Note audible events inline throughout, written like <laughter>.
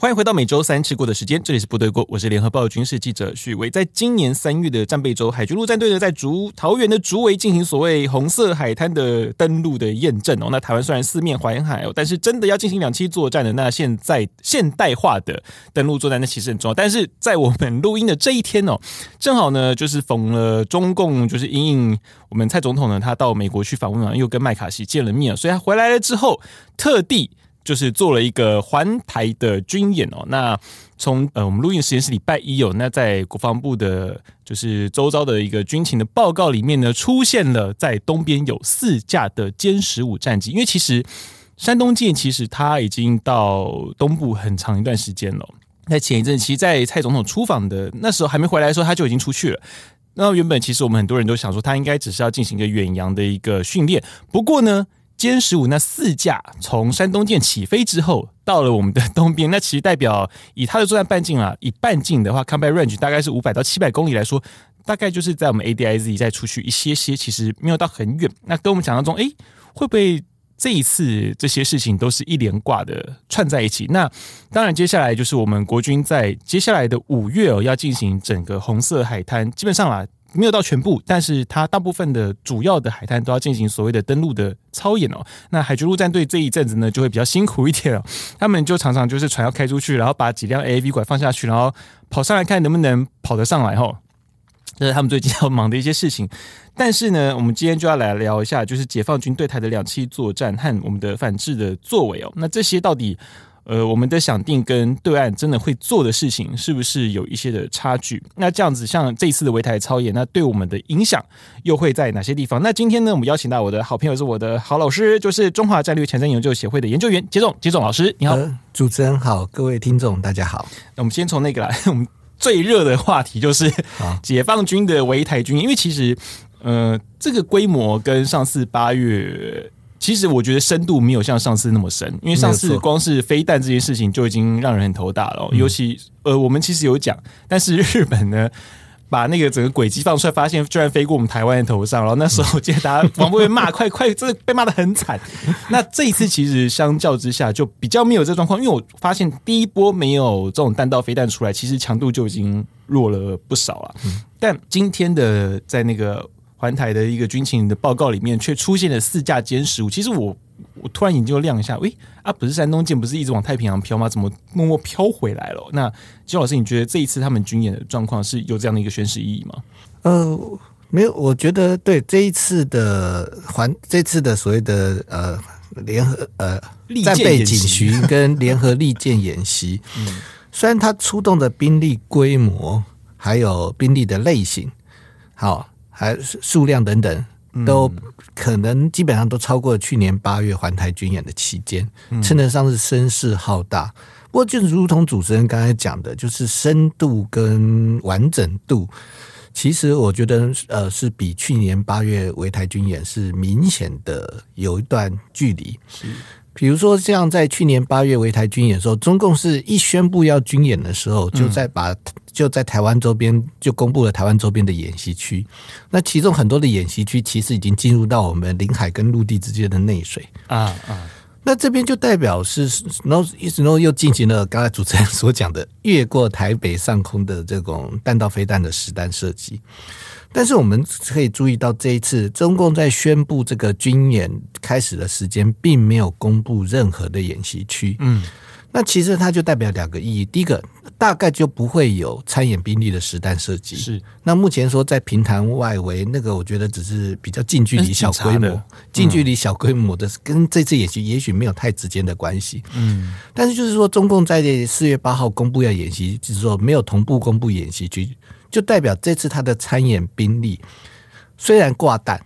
欢迎回到每周三吃过的时间，这里是部队锅，我是联合报军事记者许巍。在今年三月的战备周，海军陆战队呢在竹桃园的竹围进行所谓红色海滩的登陆的验证哦。那台湾虽然四面环海哦，但是真的要进行两栖作战的，那现在现代化的登陆作战那其实很重要。但是在我们录音的这一天哦，正好呢就是逢了中共就是因应我们蔡总统呢，他到美国去访问啊，又跟麦卡锡见了面，所以他回来了之后特地。就是做了一个环台的军演哦。那从呃我们录音时间是礼拜一哦。那在国防部的，就是周遭的一个军情的报告里面呢，出现了在东边有四架的歼十五战机。因为其实山东舰其实它已经到东部很长一段时间了。在前一阵，其实，在蔡总统出访的那时候还没回来的时候，他就已经出去了。那原本其实我们很多人都想说，他应该只是要进行一个远洋的一个训练。不过呢。歼十五那四架从山东舰起飞之后，到了我们的东边，那其实代表以它的作战半径啊，以半径的话，combat range 大概是五百到七百公里来说，大概就是在我们 ADIZ 再出去一些些，其实没有到很远。那跟我们想象中，哎，会不会这一次这些事情都是一连挂的串在一起？那当然，接下来就是我们国军在接下来的五月哦，要进行整个红色海滩，基本上啦。没有到全部，但是它大部分的主要的海滩都要进行所谓的登陆的操演哦。那海军陆战队这一阵子呢，就会比较辛苦一点哦。他们就常常就是船要开出去，然后把几辆 A V 管放下去，然后跑上来看能不能跑得上来哦。这是他们最近要忙的一些事情。但是呢，我们今天就要来聊一下，就是解放军对台的两栖作战和我们的反制的作为哦。那这些到底？呃，我们的想定跟对岸真的会做的事情，是不是有一些的差距？那这样子，像这一次的围台操演，那对我们的影响又会在哪些地方？那今天呢，我们邀请到我的好朋友，是我的好老师，就是中华战略前瞻研究协会的研究员杰总，杰总老师，你好。呃，主持人好，各位听众大家好。那我们先从那个来，我们最热的话题就是解放军的围台军，因为其实，呃，这个规模跟上次八月。其实我觉得深度没有像上次那么深，因为上次光是飞弹这件事情就已经让人很头大了。尤其呃，我们其实有讲，但是日本呢，把那个整个轨迹放出来，发现居然飞过我们台湾的头上，然后那时候我记得大家往被骂，快快，真的被骂的很惨。<laughs> 那这一次其实相较之下就比较没有这状况，因为我发现第一波没有这种弹道飞弹出来，其实强度就已经弱了不少了。但今天的在那个。环台的一个军情的报告里面，却出现了四架歼十五。其实我我突然眼睛就亮一下，喂啊，不是山东舰不是一直往太平洋飘吗？怎么默默飘回来了？那金老师，你觉得这一次他们军演的状况是有这样的一个宣示意义吗？呃，没有，我觉得对这一次的环，这次的所谓的呃联合呃战备警巡跟联合利剑演习，嗯，虽然它出动的兵力规模还有兵力的类型，好。还数量等等，都可能基本上都超过去年八月环台军演的期间，称得上是声势浩大。不过，就如同主持人刚才讲的，就是深度跟完整度，其实我觉得呃是比去年八月围台军演是明显的有一段距离。是，比如说像在去年八月围台军演的时候，中共是一宣布要军演的时候，就在把。就在台湾周边就公布了台湾周边的演习区，那其中很多的演习区其实已经进入到我们领海跟陆地之间的内水。啊啊，那这边就代表是 no 意思 no 又进行了刚才主持人所讲的越过台北上空的这种弹道飞弹的实弹射击，但是我们可以注意到这一次中共在宣布这个军演开始的时间，并没有公布任何的演习区，嗯。那其实它就代表两个意义，第一个大概就不会有参演兵力的实弹射击。是，那目前说在平潭外围那个，我觉得只是比较近距离 <laughs> 小规模，近距离小规模的，跟这次演习也许没有太直接的关系。嗯，但是就是说，中共在四月八号公布要演习，就是说没有同步公布演习区，就代表这次他的参演兵力虽然挂弹。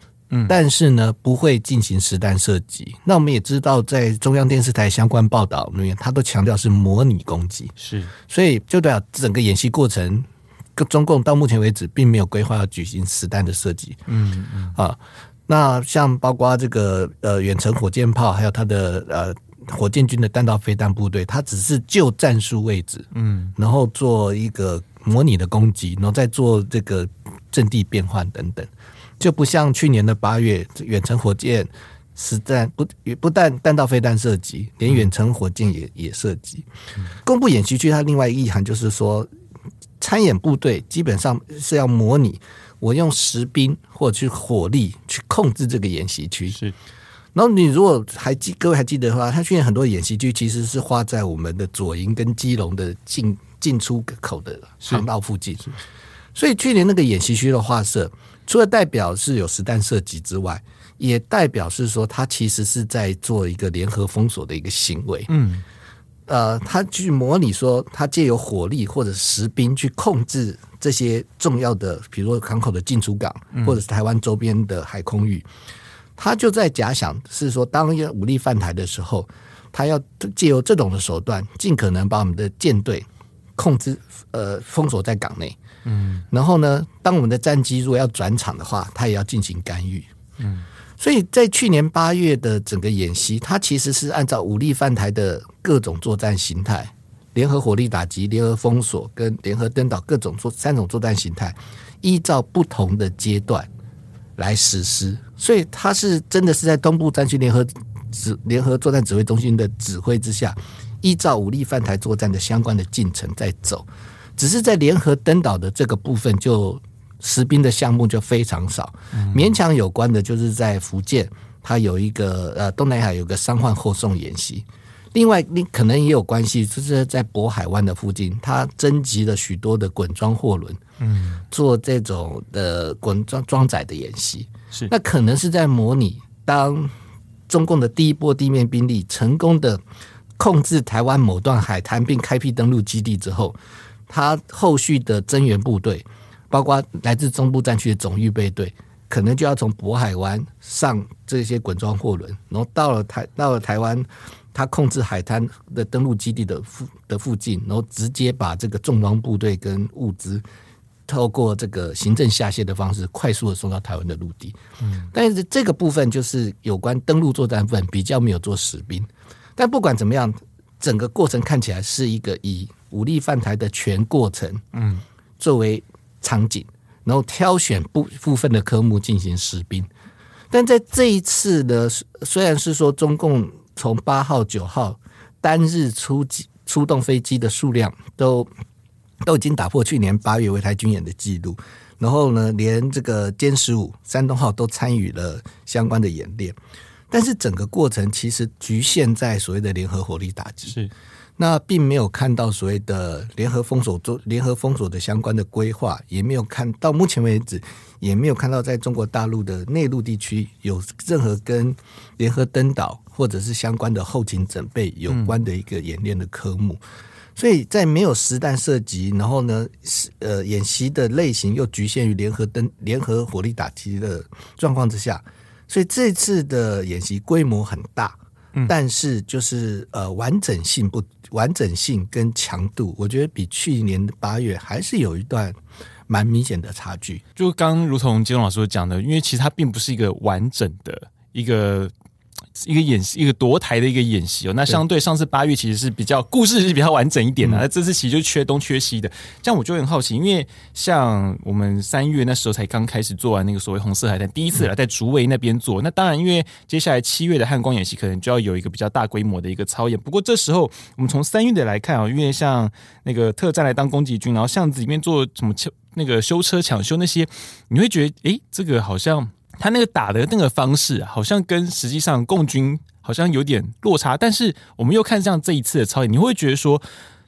但是呢，不会进行实弹射击。那我们也知道，在中央电视台相关报道里面，他都强调是模拟攻击。是，所以就代表整个演习过程，中共到目前为止并没有规划要举行实弹的射击。嗯嗯啊，那像包括这个呃远程火箭炮，还有它的呃火箭军的弹道飞弹部队，它只是就战术位置，嗯，然后做一个模拟的攻击，然后再做这个阵地变换等等，就不像去年的八月，远程火箭实战不不但弹道飞弹射击，连远程火箭也也射击。公布演习区，它另外意涵就是说，参演部队基本上是要模拟我用实兵或者去火力去控制这个演习区。是。然后你如果还记各位还记得的话，他去年很多演习区其实是画在我们的左营跟基隆的进进出口的航道附近，所以去年那个演习区的画设，除了代表是有实弹射击之外，也代表是说他其实是在做一个联合封锁的一个行为。嗯，呃，他去模拟说他借由火力或者实兵去控制这些重要的，比如说港口的进出港，或者是台湾周边的海空域。他就在假想是说，当一个武力犯台的时候，他要借由这种的手段，尽可能把我们的舰队控制，呃，封锁在港内。嗯，然后呢，当我们的战机如果要转场的话，他也要进行干预。嗯，所以在去年八月的整个演习，它其实是按照武力犯台的各种作战形态，联合火力打击、联合封锁跟联合登岛各种作三种作战形态，依照不同的阶段。来实施，所以他是真的是在东部战区联合指联合作战指挥中心的指挥之下，依照武力犯台作战的相关的进程在走，只是在联合登岛的这个部分，就实兵的项目就非常少，勉强有关的就是在福建，它有一个呃东南亚有个伤患后送演习。另外，你可能也有关系，就是在渤海湾的附近，它征集了许多的滚装货轮，嗯，做这种的滚装装载的演习。是，那可能是在模拟，当中共的第一波地面兵力成功的控制台湾某段海滩并开辟登陆基地之后，它后续的增援部队，包括来自中部战区的总预备队，可能就要从渤海湾上这些滚装货轮，然后到了台到了台湾。他控制海滩的登陆基地的附的附近，然后直接把这个重装部队跟物资透过这个行政下线的方式，快速的送到台湾的陆地。嗯，但是这个部分就是有关登陆作战部分比较没有做实兵。但不管怎么样，整个过程看起来是一个以武力犯台的全过程，嗯，作为场景，然后挑选部部分的科目进行实兵。但在这一次的，虽然是说中共。从八号、九号单日出击出动飞机的数量都都已经打破去年八月围台军演的记录，然后呢，连这个歼十五、山东号都参与了相关的演练，但是整个过程其实局限在所谓的联合火力打击，是。那并没有看到所谓的联合封锁中联合封锁的相关的规划，也没有看到目前为止也没有看到在中国大陆的内陆地区有任何跟联合登岛。或者是相关的后勤准备有关的一个演练的科目，所以在没有实弹射击，然后呢，呃，演习的类型又局限于联合登联合火力打击的状况之下，所以这次的演习规模很大，嗯，但是就是呃完整性不完整性跟强度，我觉得比去年的八月还是有一段蛮明显的差距。就刚如同金龙老师讲的，因为其实它并不是一个完整的一个。一个演习，一个夺台的一个演习哦。那相对上次八月其实是比较故事是比较完整一点的，那这次其实就缺东缺西的。这样我就很好奇，因为像我们三月那时候才刚开始做完那个所谓红色海滩，第一次来在竹围那边做。那当然，因为接下来七月的汉光演习可能就要有一个比较大规模的一个操演。不过这时候我们从三月的来看啊，因为像那个特战来当攻击军，然后巷子里面做什么那个修车抢修那些，你会觉得诶，这个好像。他那个打的那个方式，好像跟实际上共军好像有点落差，但是我们又看像这一次的操演，你会觉得说，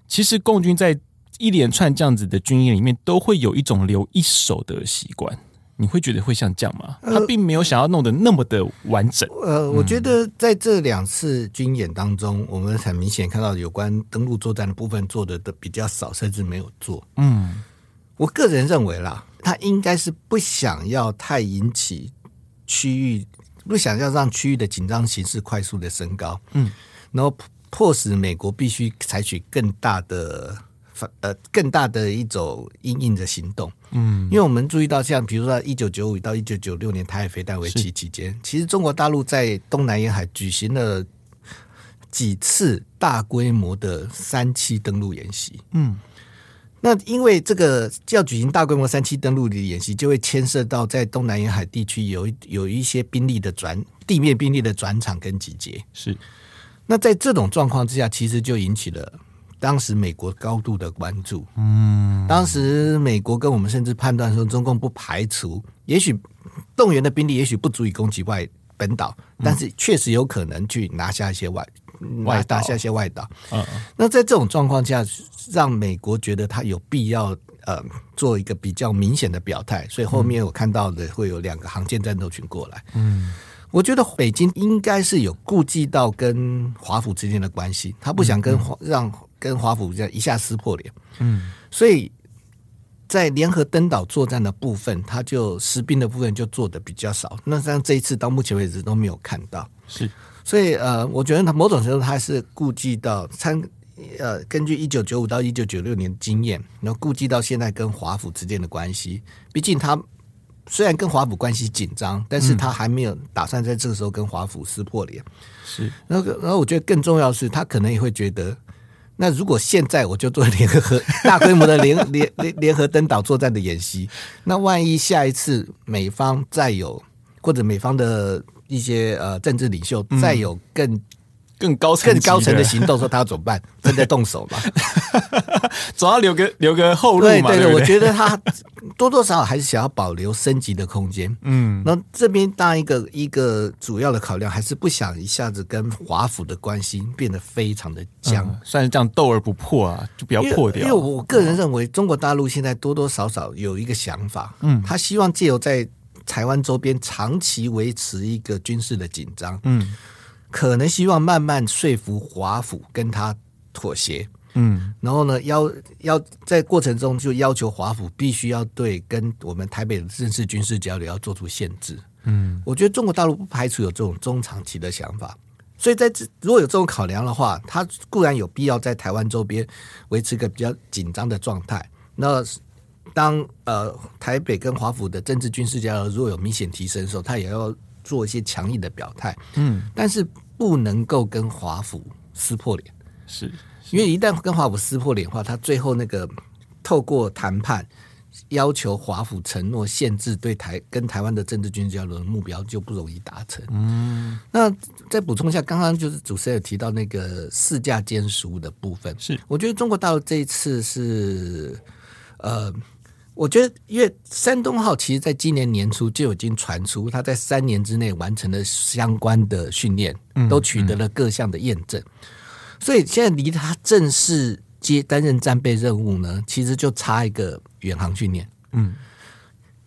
其实共军在一连串这样子的军演里面，都会有一种留一手的习惯。你会觉得会像这样吗？他并没有想要弄得那么的完整。呃，我觉得在这两次军演当中，我们很明显看到有关登陆作战的部分做的都比较少，甚至没有做。嗯，我个人认为啦。他应该是不想要太引起区域，不想要让区域的紧张形势快速的升高，嗯，然后迫使美国必须采取更大的反呃更大的一种因应的行动，嗯，因为我们注意到像比如说一九九五到一九九六年台海飞弹危机期间，其实中国大陆在东南沿海举行了几次大规模的三期登陆演习，嗯。那因为这个要举行大规模三栖登陆的演习，就会牵涉到在东南沿海地区有有一些兵力的转地面兵力的转场跟集结。是，那在这种状况之下，其实就引起了当时美国高度的关注。嗯，当时美国跟我们甚至判断说，中共不排除，也许动员的兵力也许不足以攻击外本岛，但是确实有可能去拿下一些外。外打下一些外岛，嗯，那在这种状况下，让美国觉得他有必要呃做一个比较明显的表态，所以后面我看到的会有两个航舰战斗群过来，嗯，我觉得北京应该是有顾忌到跟华府之间的关系，他不想跟华让跟华府这样一下撕破脸，嗯，所以在联合登岛作战的部分，他就实兵的部分就做的比较少，那像这一次到目前为止都没有看到，是。所以呃，我觉得他某种程度他是顾及到参呃，根据一九九五到一九九六年经验，然后顾及到现在跟华府之间的关系。毕竟他虽然跟华府关系紧张，但是他还没有打算在这个时候跟华府撕破脸。是，然后然后我觉得更重要的是，他可能也会觉得，那如果现在我就做联合大规模的联 <laughs> 联联联合登岛作战的演习，那万一下一次美方再有或者美方的。一些呃政治领袖再有更、嗯、更高层更高层的行动，说他要怎么办？<laughs> 正在动手嘛，<laughs> 总要留个留个后路嘛。对对，我觉得他 <laughs> 多多少少还是想要保留升级的空间。嗯，那这边当然一个一个主要的考量，还是不想一下子跟华府的关系变得非常的僵，嗯、算是这样斗而不破啊，就不要破掉。因为我个人认为，中国大陆现在多多少少有一个想法，嗯，他希望借由在。台湾周边长期维持一个军事的紧张，嗯，可能希望慢慢说服华府跟他妥协，嗯，然后呢，要要在过程中就要求华府必须要对跟我们台北的正式军事交流要做出限制，嗯，我觉得中国大陆不排除有这种中长期的想法，所以在这如果有这种考量的话，他固然有必要在台湾周边维持一个比较紧张的状态，那。当呃台北跟华府的政治军事交流如果有明显提升的时候，他也要做一些强硬的表态，嗯，但是不能够跟华府撕破脸，是，因为一旦跟华府撕破脸的话，他最后那个透过谈判要求华府承诺限制对台跟台湾的政治军事交流的目标就不容易达成，嗯，那再补充一下，刚刚就是主持人有提到那个四架歼十五的部分，是，我觉得中国大陆这一次是呃。我觉得，因为山东号其实在今年年初就已经传出，它在三年之内完成了相关的训练，都取得了各项的验证，所以现在离它正式接担任战备任务呢，其实就差一个远航训练。嗯，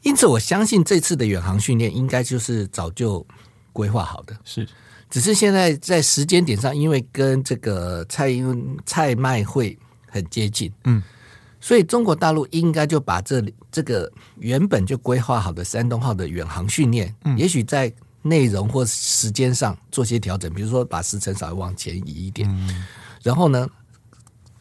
因此我相信这次的远航训练应该就是早就规划好的，是，只是现在在时间点上，因为跟这个蔡英文蔡麦会很接近，嗯。所以中国大陆应该就把这里这个原本就规划好的山东号的远航训练，嗯，也许在内容或时间上做些调整，比如说把时程稍微往前移一点，嗯，然后呢，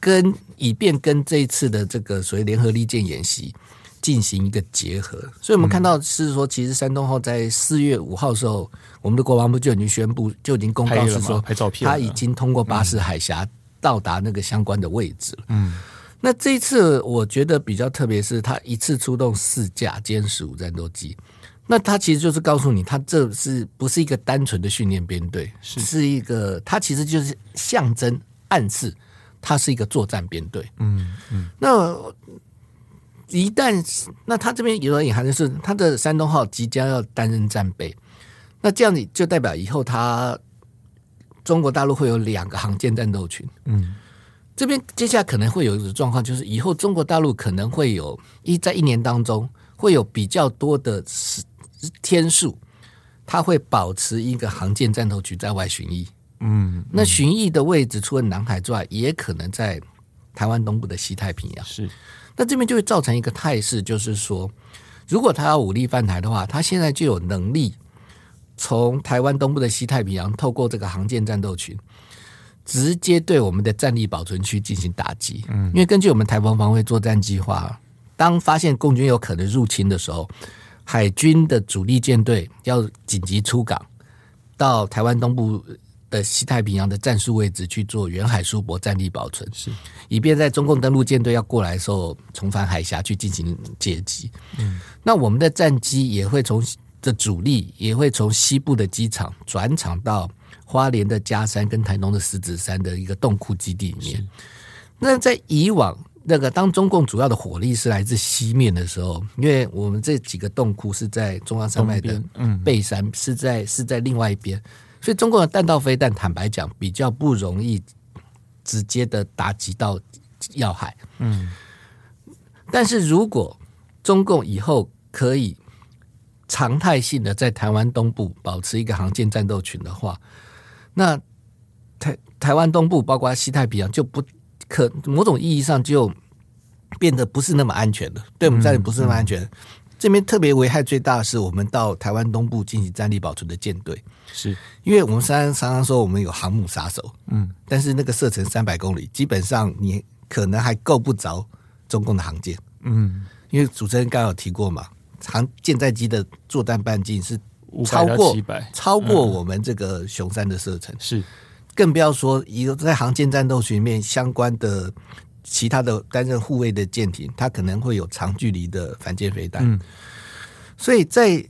跟以便跟这一次的这个所谓联合利剑演习进行一个结合。所以我们看到是说，其实山东号在四月五号的时候，我们的国防部就已经宣布，就已经公告是说，他已经通过巴士海峡到达那个相关的位置了。嗯。那这一次我觉得比较特别，是他一次出动四架歼十五战斗机，那他其实就是告诉你，他这是不是一个单纯的训练编队，是是一个，他其实就是象征暗示，他是一个作战编队。嗯嗯。那一旦那他这边有隐含的是，他的山东号即将要担任战备，那这样子就代表以后他中国大陆会有两个航舰战斗群。嗯。这边接下来可能会有一种状况，就是以后中国大陆可能会有一在一年当中会有比较多的时天数，它会保持一个航舰战斗群在外巡弋。嗯，那巡弋的位置除了南海之外，也可能在台湾东部的西太平洋。是，那这边就会造成一个态势，就是说，如果他要武力犯台的话，他现在就有能力从台湾东部的西太平洋透过这个航舰战斗群。直接对我们的战力保存区进行打击，嗯，因为根据我们台湾防卫作战计划，当发现共军有可能入侵的时候，海军的主力舰队要紧急出港，到台湾东部的西太平洋的战术位置去做远海疏泊战力保存，是。以便在中共登陆舰队要过来的时候，重返海峡去进行截击。嗯，那我们的战机也会从的主力也会从西部的机场转场到花莲的佳山跟台东的狮子山的一个洞窟基地里面。那在以往那个当中共主要的火力是来自西面的时候，因为我们这几个洞窟是在中央山脉的背山，是在是在另外一边。所以中共的弹道飞弹，坦白讲，比较不容易直接的打击到要害。嗯，但是如果中共以后可以常态性的在台湾东部保持一个航舰战斗群的话，那台台湾东部包括西太平洋就不可某种意义上就变得不是那么安全了。对我们战略不是那么安全。嗯嗯。这边特别危害最大的是，我们到台湾东部进行战力保存的舰队，是。因为我们常常常说我们有航母杀手，嗯，但是那个射程三百公里，基本上你可能还够不着中共的航舰，嗯，因为主持人刚刚有提过嘛，航舰载机的作战半径是超过超过我们这个雄三的射程，是，更不要说一个在航舰战斗群里面相关的。其他的担任护卫的舰艇，它可能会有长距离的反舰飞弹，嗯，所以在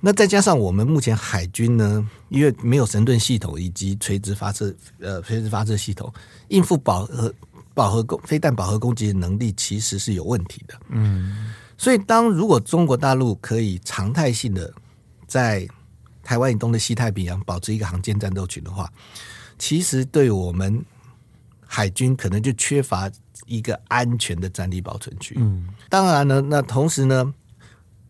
那再加上我们目前海军呢，因为没有神盾系统以及垂直发射呃垂直发射系统，应付饱和饱和攻飞弹饱和攻击的能力其实是有问题的，嗯，所以当如果中国大陆可以常态性的在台湾以东的西太平洋保持一个航舰战斗群的话，其实对我们海军可能就缺乏。一个安全的战力保存区。嗯，当然呢，那同时呢，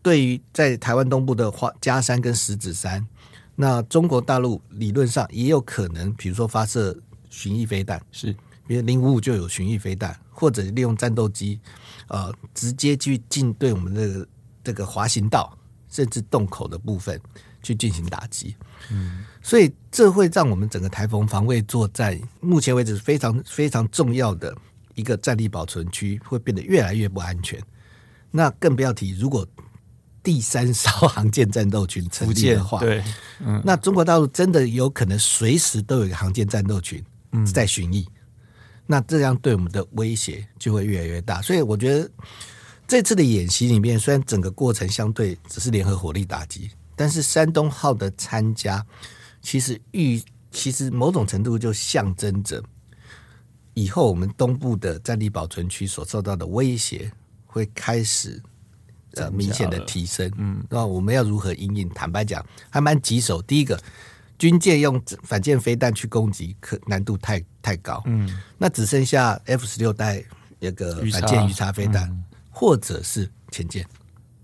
对于在台湾东部的花加山跟石子山，那中国大陆理论上也有可能，比如说发射巡弋飞弹，是，比如零五五就有巡弋飞弹，或者利用战斗机，呃，直接去进对我们的这个这个滑行道甚至洞口的部分去进行打击。嗯，所以这会让我们整个台风防卫作战目前为止非常非常重要的。一个战力保存区会变得越来越不安全，那更不要提如果第三艘航舰战斗群成立的话，对，嗯，那中国大陆真的有可能随时都有一个航舰战斗群在巡弋，嗯，那这样对我们的威胁就会越来越大。所以我觉得这次的演习里面，虽然整个过程相对只是联合火力打击，但是山东号的参加，其实预其实某种程度就象征着。以后我们东部的战力保存区所受到的威胁会开始呃明显的提升，嗯，那我们要如何应应？坦白讲，还蛮棘手。第一个，军舰用反舰飞弹去攻击，可难度太太高，嗯，那只剩下 F 十六代那个反舰鱼叉飞弹，嗯，或者是潜舰，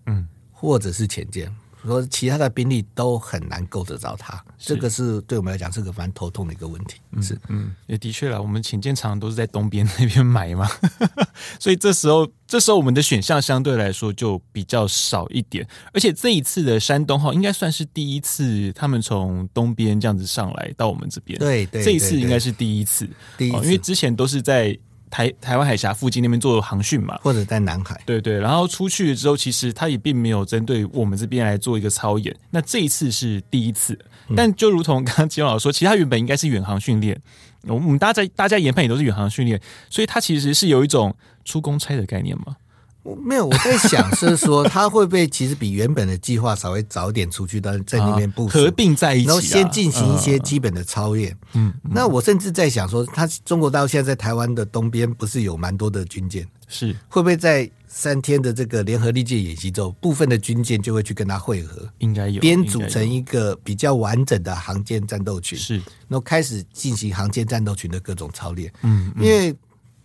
嗯，或者是潜舰。说其他的兵力都很难够得着它，这个是对我们来讲是个蛮头痛的一个问题。是，嗯，也的确了，我们潜舰常常都是在东边那边买嘛，<laughs> 所以这时候这时候我们的选项相对来说就比较少一点。而且这一次的山东号应该算是第一次，他们从东边这样子上来到我们这边，对对，这一次应该是第一次，第一次，因为之前都是在。台台湾海峡附近那边做航训嘛，或者在南海，对对，然后出去之后，其实他也并没有针对我们这边来做一个操演。那这一次是第一次，但就如同刚刚金老师说，其实他原本应该是远航训练，我们大家大家研判也都是远航训练，所以他其实是有一种出公差的概念嘛。我没有，我在想是说，他会不会其实比原本的计划稍微早点出去，但是在那边部署、啊、合并在一起、啊，然后先进行一些基本的操练。嗯，那我甚至在想说，他中国大陆现在在台湾的东边不是有蛮多的军舰？是会不会在三天的这个联合利剑演习之后，部分的军舰就会去跟他会合？应该有，编组成一个比较完整的航舰战斗群，是，然后开始进行航舰战斗群的各种操练。嗯，因为。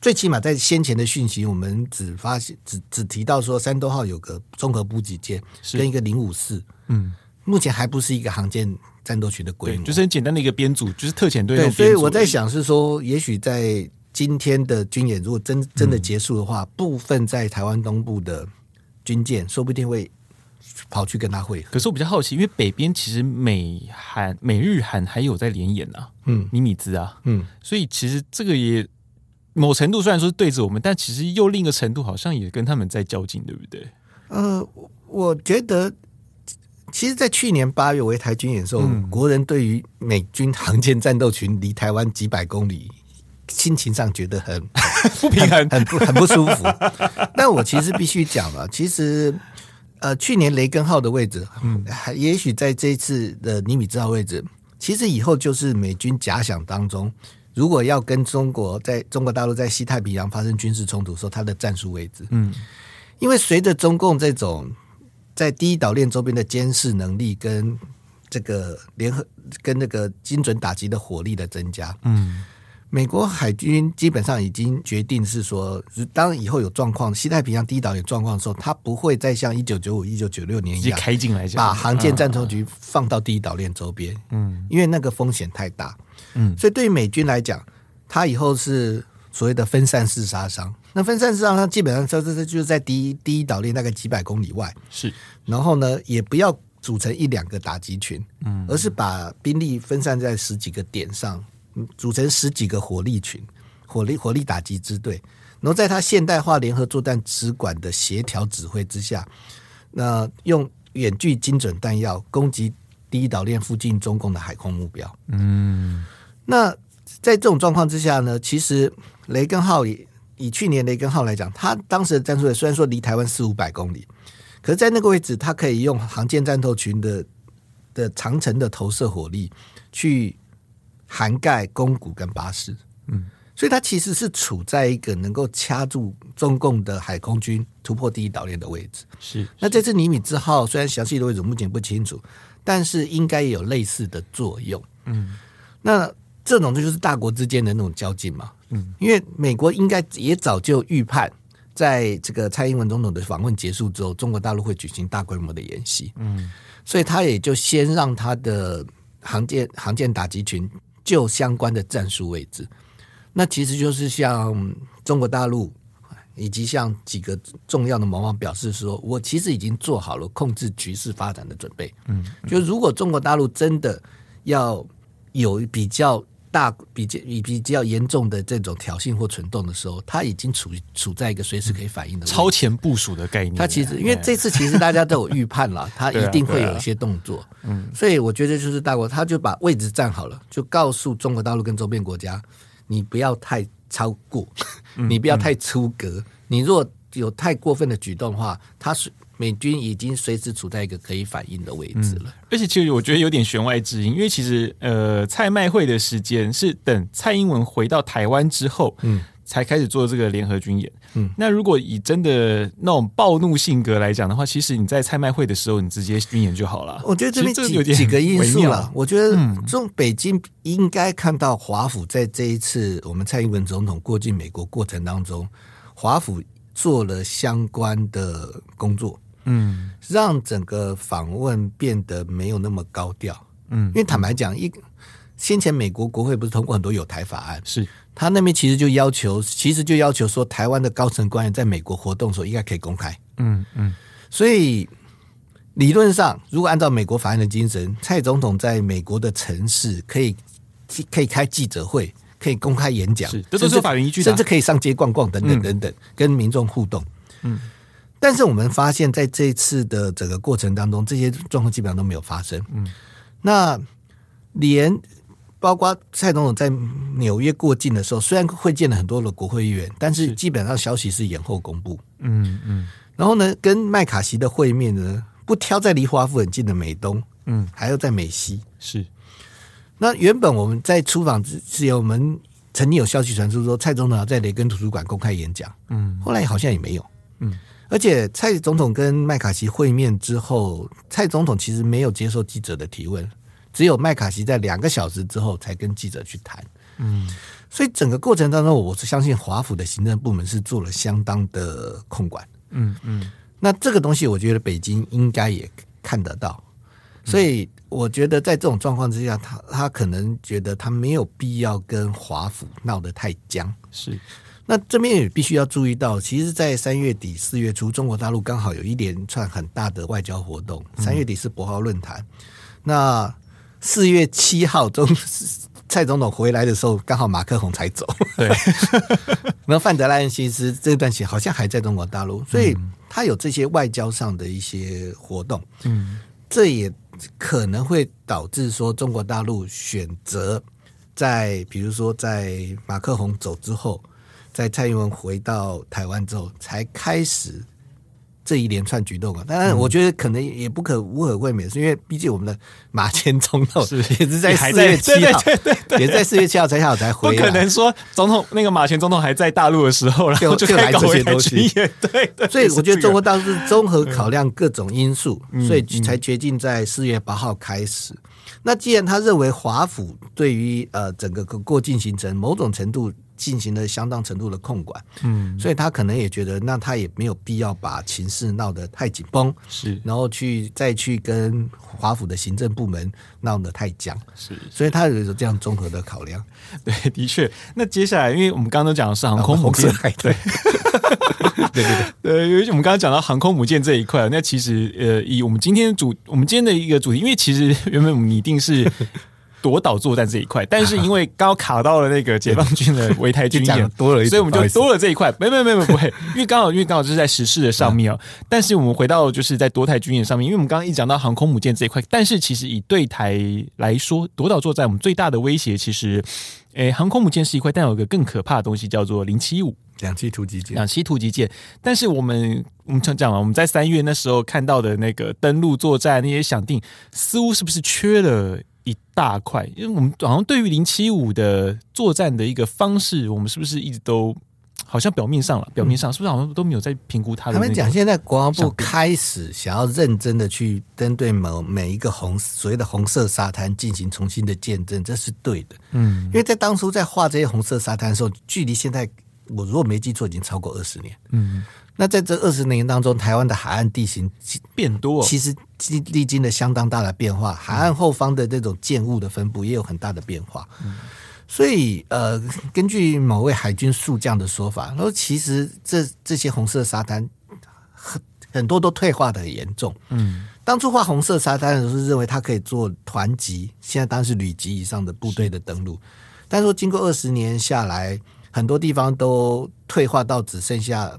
最起码在先前的讯息，我们只发现只只提到说，山东号有个综合补给舰跟一个零五四，嗯，目前还不是一个航舰战斗群的规模，就是很简单的一个编组，就是特遣队。对，所以我在想是说，也许在今天的军演如果真真的结束的话，嗯、部分在台湾东部的军舰说不定会跑去跟他会合。可是我比较好奇，因为北边其实美韩、美日韩还有在联演啊，嗯，尼米兹啊，嗯，所以其实这个也。某程度虽然说是对着我们，但其实又另一个程度好像也跟他们在较劲，对不对？呃，我觉得，其实，在去年八月围台军演的时候，嗯、国人对于美军航舰战斗群离台湾几百公里，心情上觉得很 <laughs> 不平衡，很不很不舒服。<laughs> 但我其实必须讲了，其实呃，去年雷根号的位置，嗯，也许在这一次的尼米兹号位置，其实以后就是美军假想当中，如果要跟中国在中国大陆在西太平洋发生军事冲突的时候，它的战术位置，嗯，因为随着中共这种。在第一岛链周边的监视能力跟这个联合跟那个精准打击的火力的增加，嗯，美国海军基本上已经决定是说，当以后有状况，西太平洋第一岛有状况的时候，它不会再像一九九五、一九九六年一样开进来，把航舰战斗局放到第一岛链周边，嗯，因为那个风险太大，嗯，所以对于美军来讲，它以后是所谓的分散式杀伤。那分散式杀伤基本上说这这就是在第一第一岛链大概几百公里外，是。然后呢，也不要组成一两个打击群，嗯，而是把兵力分散在十几个点上，组成十几个火力群、火力火力打击支队。然后在他现代化联合作战指管的协调指挥之下，那用远距精准弹药攻击第一岛链附近中共的海空目标。嗯，那在这种状况之下呢，其实雷根号也。以去年雷根号来讲，它当时的战术虽然说离台湾四五百公里，可是，在那个位置，它可以用航舰战斗群的的长城的投射火力去涵盖宫古跟巴士，嗯，所以它其实是处在一个能够掐住中共的海空军突破第一岛链的位置。是，那这次尼米兹号虽然详细的位置目前不清楚，但是应该也有类似的作用。嗯，那这种就是大国之间的那种交劲嘛。嗯，因为美国应该也早就预判，在这个蔡英文总统的访问结束之后，中国大陆会举行大规模的演习。嗯，所以他也就先让他的航舰航舰打击群就相关的战术位置。那其实就是像中国大陆以及像几个重要的盟邦表示说，我其实已经做好了控制局势发展的准备。嗯，就如果中国大陆真的要有比较。大比较比比较严重的这种挑衅或蠢动的时候，他已经处处在一个随时可以反应的超前部署的概念。他其实因为这次其实大家都有预判了，<laughs> 他一定会有一些动作。嗯，所以我觉得就是大国他就把位置站好了，就告诉中国大陆跟周边国家，你不要太超过，你不要太出格，你若有太过分的举动的话，他是。美军已经随时处在一个可以反应的位置了，嗯，而且其实我觉得有点弦外之音，因为其实呃，蔡麦会的时间是等蔡英文回到台湾之后，嗯，才开始做这个联合军演。嗯，那如果以真的那种暴怒性格来讲的话，其实你在蔡麦会的时候，你直接军演就好了。我觉得这边几有几个因素了，我觉得中北京应该看到华府在这一次我们蔡英文总统过境美国过程当中，华府做了相关的工作。嗯，让整个访问变得没有那么高调。嗯，因为坦白讲，一先前美国国会不是通过很多有台法案，是他那边其实就要求，其实就要求说，台湾的高层官员在美国活动的时候应该可以公开。嗯嗯，所以理论上，如果按照美国法案的精神，蔡总统在美国的城市可以可以开记者会，可以公开演讲，是这都是法律依据，甚至可以上街逛逛等等等等，嗯、跟民众互动。嗯。但是我们发现，在这次的整个过程当中，这些状况基本上都没有发生。嗯，那连包括蔡总统在纽约过境的时候，虽然会见了很多的国会议员，但是基本上消息是延后公布。嗯嗯。然后呢，跟麦卡锡的会面呢，不挑在离华府很近的美东，嗯，还要在美西。是。那原本我们在出访之前，我们曾经有消息传出说，蔡总统要在雷根图书馆公开演讲。嗯，后来好像也没有。嗯。而且蔡总统跟麦卡锡会面之后，蔡总统其实没有接受记者的提问，只有麦卡锡在两个小时之后才跟记者去谈。嗯，所以整个过程当中，我是相信华府的行政部门是做了相当的控管。嗯嗯，那这个东西，我觉得北京应该也看得到。所以我觉得在这种状况之下，他他可能觉得他没有必要跟华府闹得太僵。是。那这边也必须要注意到，其实，在三月底四月初，中国大陆刚好有一连串很大的外交活动。三月底是博鳌论坛，那四月七号中 <laughs> 蔡总统回来的时候，刚好马克宏才走。对，<laughs> 然后范德莱恩其实这段时间好像还在中国大陆，所以他有这些外交上的一些活动。嗯，这也可能会导致说中国大陆选择在比如说在马克宏走之后，在蔡英文回到台湾之后才开始。这一连串举动啊，当然我觉得可能也不可无可讳免，是因为毕竟我们的马前总统是也是在四月七号，对对对，也在四月七号才好才回来。不可能说总统那个马前总统还在大陆的时候，然后就来搞这些东西。对对，所以我觉得中国当时综合考量各种因素，所以才决定在四月八号开始。那既然他认为华府对于呃整个过境行程某种程度。进行了相当程度的控管，嗯，所以他可能也觉得，那他也没有必要把情势闹得太紧绷，是，然后去再去跟华府的行政部门闹得太僵，是，所以他有这样综合的考量。对，<laughs> 的确。那接下来，因为我们刚刚都讲的是航空母舰，<laughs> 对，对对对，呃，因为我们刚刚讲到航空母舰这一块，那其实呃，以我们今天主，我们今天的一个主题，因为其实原本我们拟定是。夺岛作战这一块，但是因为刚好卡到了那个解放军的围台军演，<laughs> 多了一，所以我们就多了这一块。没没没没不会，<laughs> 因为刚好因为刚好就是在时事的上面哦。但是我们回到就是在夺台军演上面，因为我们刚刚一讲到航空母舰这一块，但是其实以对台来说，夺岛作战我们最大的威胁其实，诶，航空母舰是一块，但有一个更可怕的东西叫做零七五两栖突击舰，两栖突击舰。但是我们我们常讲了，我们在三月那时候看到的那个登陆作战那些想定，似乎是不是缺了？一大块，因为我们好像对于零七五的作战的一个方式，我们是不是一直都好像表面上了？表面上是不是好像都没有在评估它的？他们讲现在国防部开始想要认真的去针对某每一个红所谓的红色沙滩进行重新的见证，这是对的。嗯，因为在当初在画这些红色沙滩的时候，距离现在我如果没记错，已经超过二十年。嗯。那在这二十年当中，台湾的海岸地形变多，其实历经了相当大的变化。海岸后方的这种建物的分布也有很大的变化。所以，呃，根据某位海军宿将的说法，说其实这这些红色沙滩很很多都退化的很严重。嗯，当初画红色沙滩的时候是认为它可以做团级，现在当然是旅级以上的部队的登陆。但是说经过二十年下来，很多地方都退化到只剩下。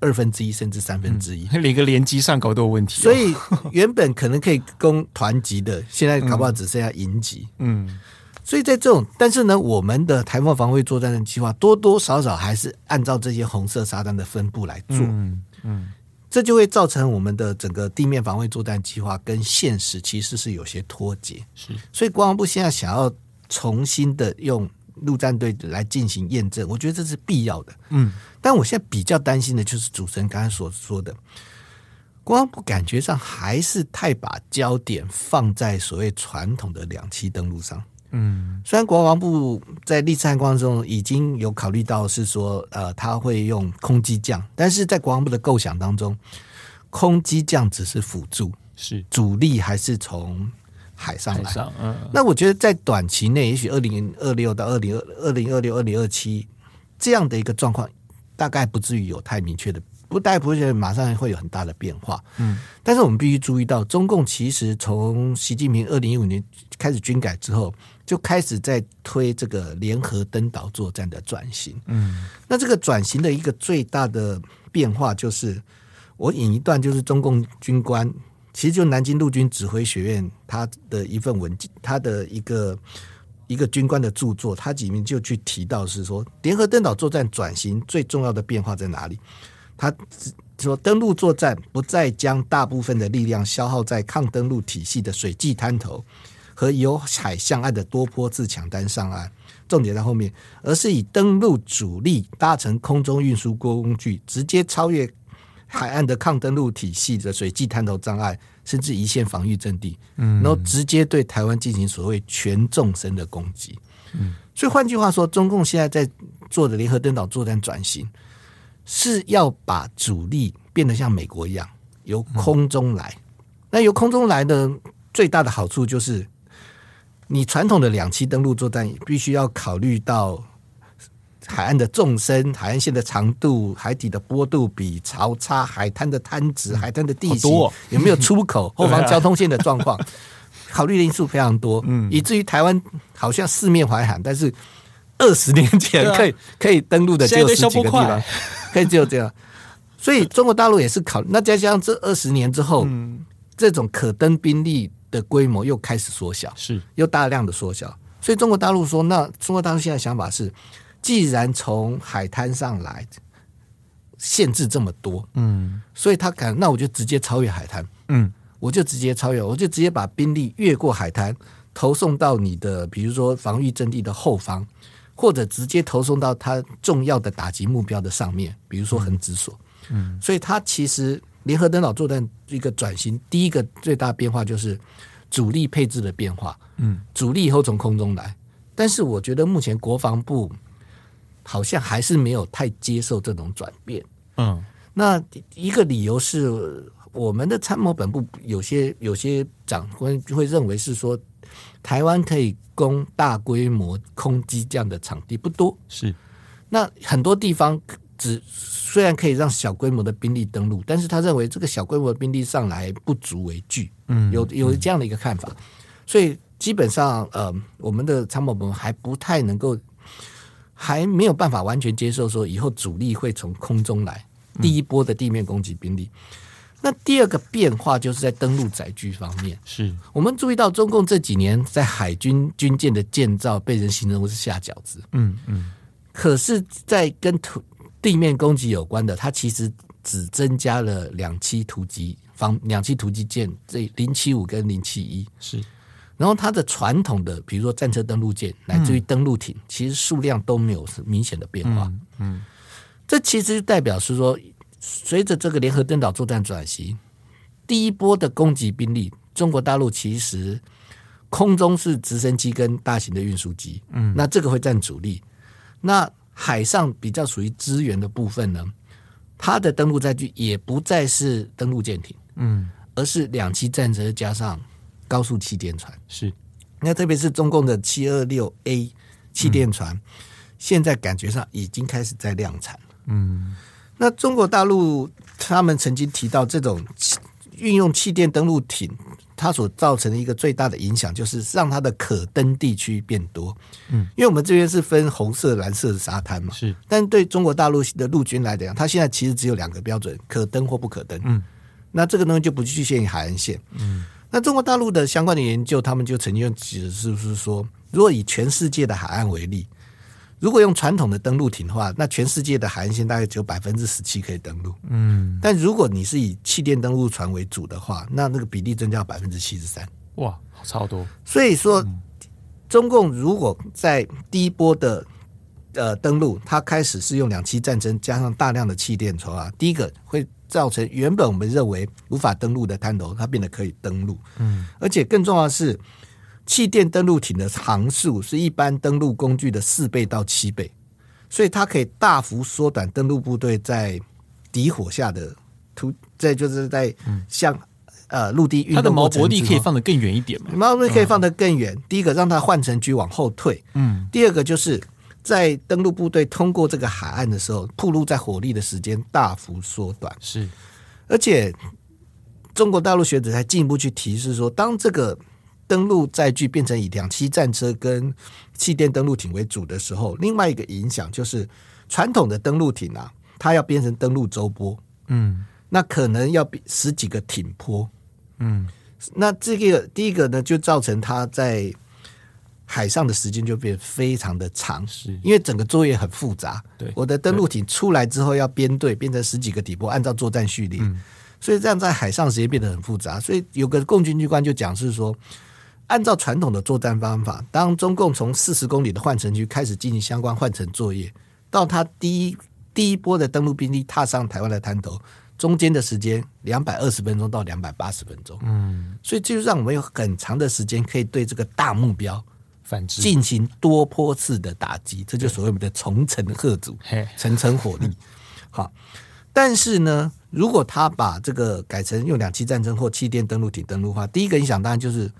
二分之一甚至三分之一，<laughs> 连个连机上高都有问题。所以原本可能可以攻团级的，<laughs> 现在搞不好只剩下营级。嗯，所以在这种，但是呢，我们的台湾防卫作战的计划多多少少还是按照这些红色沙滩的分布来做。嗯嗯，这就会造成我们的整个地面防卫作战计划跟现实其实是有些脱节。是，所以国防部现在想要重新的用。陆战队来进行验证，我觉得这是必要的。嗯，但我现在比较担心的就是主持人刚才所说的，国防部感觉上还是太把焦点放在所谓传统的两栖登陆上。嗯，虽然国防部在历次汉光中已经有考虑到是说，呃，他会用空机降，但是在国防部的构想当中，空机降只是辅助，是主力还是从。海上来，嗯，那我觉得在短期内，也许二零二六到二零二二零二六二零二七这样的一个状况，大概不至于有太明确的，不，大概不会觉得马上会有很大的变化。嗯，但是我们必须注意到，中共其实从习近平二零一五年开始军改之后，就开始在推这个联合登岛作战的转型。嗯，那这个转型的一个最大的变化，就是我引一段，就是中共军官。其实就南京陆军指挥学院他的一份文件，他的一个一个军官的著作，他里面就去提到是说，联合登岛作战转型最重要的变化在哪里？他说，登陆作战不再将大部分的力量消耗在抗登陆体系的水际滩头和由海向岸的多坡自抢单上岸，重点在后面，而是以登陆主力搭乘空中运输工具，直接超越。海岸的抗登陆体系的水际探头障碍，甚至一线防御阵地，嗯，然后直接对台湾进行所谓全纵深的攻击，嗯，所以换句话说，中共现在在做的联合登岛作战转型，是要把主力变得像美国一样，由空中来。那由空中来的最大的好处就是，你传统的两栖登陆作战必须要考虑到。海岸的纵深、海岸线的长度、海底的波度比、潮差、海滩的滩值、海滩的地形、哦、有没有出口、<laughs> 后方交通线的状况，啊、<laughs> 考虑的因素非常多。嗯，以至于台湾好像四面环海，但是二十年前可以、啊、可以登陆的只有十几个地方，可以只有这样。所以中国大陆也是考，那再加上这二十年之后，嗯、这种可登兵力的规模又开始缩小，是又大量的缩小。所以中国大陆说，那中国大陆现在想法是，既然从海滩上来限制这么多，嗯，所以他敢，那我就直接超越海滩，嗯，我就直接超越，我就直接把兵力越过海滩，投送到你的，比如说防御阵地的后方，或者直接投送到他重要的打击目标的上面，比如说横指所，嗯，所以他其实联合登岛作战一个转型，第一个最大变化就是主力配置的变化，嗯，主力以后从空中来，但是我觉得目前国防部。好像还是没有太接受这种转变。嗯，那一个理由是我们的参谋本部有些有些长官会认为是说，台湾可以供大规模空机这样的场地不多。是，那很多地方只虽然可以让小规模的兵力登陆，但是他认为这个小规模的兵力上来不足为惧。嗯，有有这样的一个看法，所以基本上呃，我们的参谋本部还不太能够。还没有办法完全接受说以后主力会从空中来第一波的地面攻击兵力。嗯、那第二个变化就是在登陆载具方面，是我们注意到中共这几年在海军军舰的建造被人形容为是下饺子。嗯嗯，可是，在跟土地面攻击有关的，它其实只增加了两栖突击方两栖突击舰，这零七五跟零七一是。然后它的传统的，比如说战车登陆舰，乃至于登陆艇，嗯、其实数量都没有明显的变化。嗯，嗯这其实代表是说，随着这个联合登岛作战转型，第一波的攻击兵力，中国大陆其实空中是直升机跟大型的运输机，嗯，那这个会占主力。那海上比较属于支援的部分呢，它的登陆载具也不再是登陆舰艇，嗯，而是两栖战车加上。高速气垫船是，那特别是中共的七二六 A 气垫船，嗯、现在感觉上已经开始在量产。嗯，那中国大陆他们曾经提到，这种运用气垫登陆艇，它所造成的一个最大的影响，就是让它的可登地区变多。嗯，因为我们这边是分红色、蓝色的沙滩嘛，是，但对中国大陆的陆军来讲，它现在其实只有两个标准：可登或不可登。嗯，那这个东西就不局限于海岸线。嗯。那中国大陆的相关的研究，他们就曾经指是不是说，如果以全世界的海岸为例，如果用传统的登陆艇的话，那全世界的海岸线大概只有百分之十七可以登陆。嗯，但如果你是以气垫登陆船为主的话，那那个比例增加百分之七十三。哇，超多！所以说，中共如果在第一波的呃登陆，它开始是用两栖战争加上大量的气垫船啊，第一个会。造成原本我们认为无法登陆的滩头，它变得可以登陆。嗯，而且更重要的是，气垫登陆艇的航速是一般登陆工具的四倍到七倍，所以它可以大幅缩短登陆部队在敌火下的突，在就是在向呃陆地运动。它的锚泊地可以放得更远一点嘛？锚泊地可以放得更远。嗯、第一个让它换成区往后退。嗯，第二个就是。在登陆部队通过这个海岸的时候，暴露在火力的时间大幅缩短。是，而且中国大陆学者还进一步去提示说，当这个登陆载具变成以两栖战车跟气垫登陆艇为主的时候，另外一个影响就是传统的登陆艇啊，它要变成登陆舟波，嗯，那可能要比十几个艇坡，嗯，那这个第一个呢，就造成它在。海上的时间就变得非常的长，是因为整个作业很复杂。对，我的登陆艇出来之后要编队，变成十几个底波，按照作战序列，嗯、所以这样在海上时间变得很复杂。所以有个共军军官就讲是说，按照传统的作战方法，当中共从四十公里的换乘区开始进行相关换乘作业，到他第一第一波的登陆兵力踏上台湾的滩头，中间的时间两百二十分钟到两百八十分钟。嗯，所以这就让我们有很长的时间可以对这个大目标。进行多波次的打击，这就所谓我们的重层贺阻、层层火力。<laughs> 好，但是呢，如果他把这个改成用两栖战争或气垫登陆艇登陆的话，第一个影响当然就是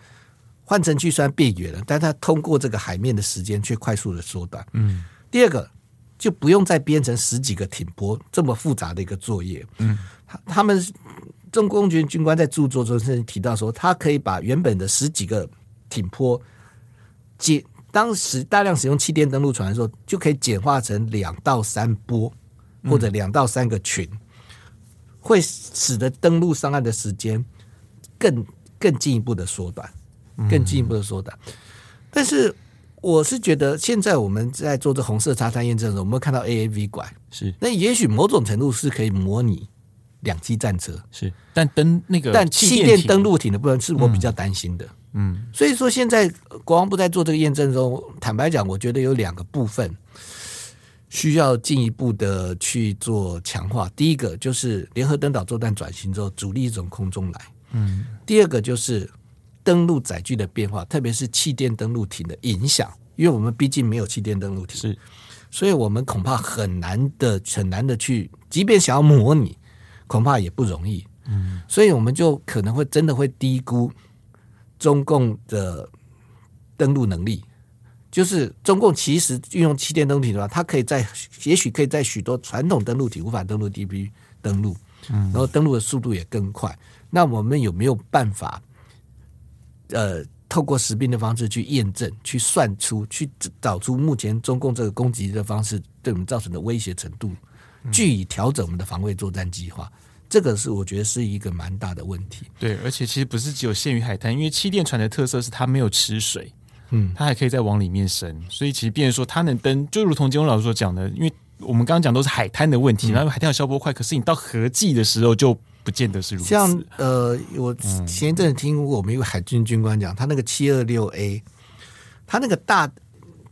换成区虽然变远了，但他通过这个海面的时间却快速的缩短。嗯，第二个就不用再编成十几个艇坡这么复杂的一个作业。嗯，他他们中共军军官在著作中甚至提到说，他可以把原本的十几个艇泊。简当时大量使用气垫登陆船的时候，就可以简化成两到三波，或者两到三个群，会使得登陆上岸的时间更更进一步的缩短，更进一步的缩短。嗯、但是我是觉得，现在我们在做这红色沙滩验证的时候，我们会看到 AAV 拐是，那也许某种程度是可以模拟两栖战车是，但登那个但气垫登陆艇的部分是我比较担心的。嗯，所以说现在国防部在做这个验证中，坦白讲，我觉得有两个部分。需要进一步的去做强化。第一个就是联合登岛作战转型之后，主力从空中来。嗯。第二个就是登陆载具的变化，特别是气垫登陆艇的影响。因为我们毕竟没有气垫登陆艇，是，所以我们恐怕很难的、很难的去，即便想要模拟，恐怕也不容易。嗯。所以我们就可能会真的会低估中共的登陆能力。就是中共其实运用气垫登陆艇的话，它可以在也许可以在许多传统登陆艇无法登陆的地区登陆，然后登陆的速度也更快。那我们有没有办法，呃，透过实兵的方式去验证、去算出、去找出目前中共这个攻击的方式对我们造成的威胁程度，据以调整我们的防卫作战计划？这个是我觉得是一个蛮大的问题。对，而且其实不是只有限于海滩，因为气垫船的特色是它没有吃水。嗯，它还可以再往里面伸，所以其实变成说它能登，就如同金庸老师所讲的，因为我们刚刚讲都是海滩的问题，然后海滩有消波块，可是你到河际的时候就不见得是如此。像呃，我前一阵子听过我们一位海军军官讲，他那个七二六 A，他那个大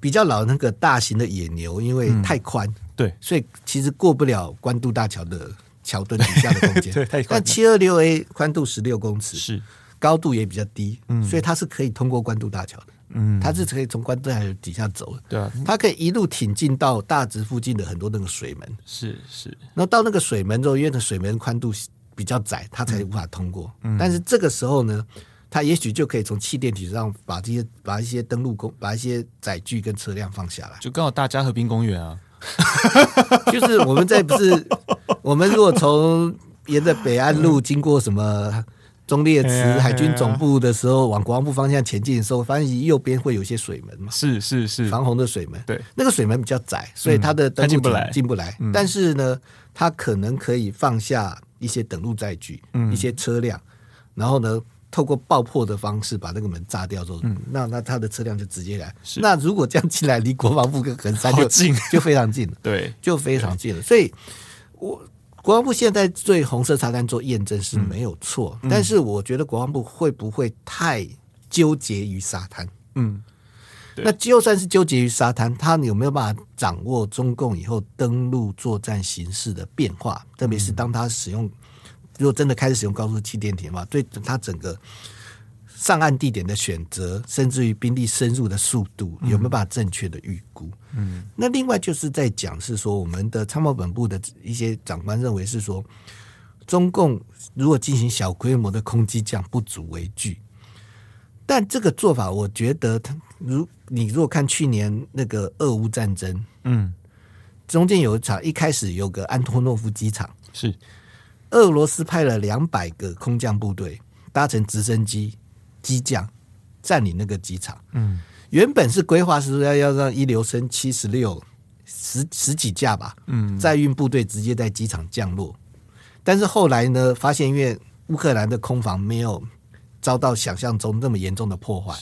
比较老那个大型的野牛，因为太宽，对，所以其实过不了关渡大桥的桥墩底下的空间。<laughs> 对，太宽。但七二六 A 宽度十六公尺，是。高度也比较低，嗯，所以它是可以通过关渡大桥的。嗯，它是可以从关渡大桥底下走的，对啊，它可以一路挺进到大直附近的很多那个水门，是是，那到那个水门之后，因为那水门宽度比较窄，它才无法通过。嗯，但是这个时候呢，它也许就可以从气垫体上把这些把一些登陆工把一些载具跟车辆放下来，就刚好大佳河滨公园啊，<laughs> 就是我们在不是我们如果从沿着北安路经过什么。中烈祠海军总部的时候，往国防部方向前进的时候，发现右边会有一些水门嘛？是是是，防洪的水门。对，那个水门比较窄，所以它的登陆进不来，进不来。但是呢，它可能可以放下一些登陆载具，一些车辆，然后呢，透过爆破的方式把那个门炸掉之后，那那他的车辆就直接来。那如果这样进来，离国防部跟横山就近，就非常近了。<laughs> 对，就非常近了。所以，我。国防部现在对红色沙滩做验证是没有错，嗯，但是我觉得国防部会不会太纠结于沙滩？嗯，那就算是纠结于沙滩，他有没有办法掌握中共以后登陆作战形势的变化？特别是当他使用，如果真的开始使用高速气垫艇的话，对他整个。上岸地点的选择，甚至于兵力深入的速度，有没有办法正确的预估？嗯，那另外就是在讲是说，我们的参谋本部的一些长官认为是说，中共如果进行小规模的空机降，不足为惧。但这个做法，我觉得，他如你如果看去年那个俄乌战争，嗯，中间有一场，一开始有个安托诺夫机场，是俄罗斯派了两百个空降部队搭乘直升机。机降占领那个机场，嗯，原本是规划是说要要让一流升七十六十十几架吧，嗯，载运部队直接在机场降落，但是后来呢，发现因为乌克兰的空防没有遭到想象中那么严重的破坏，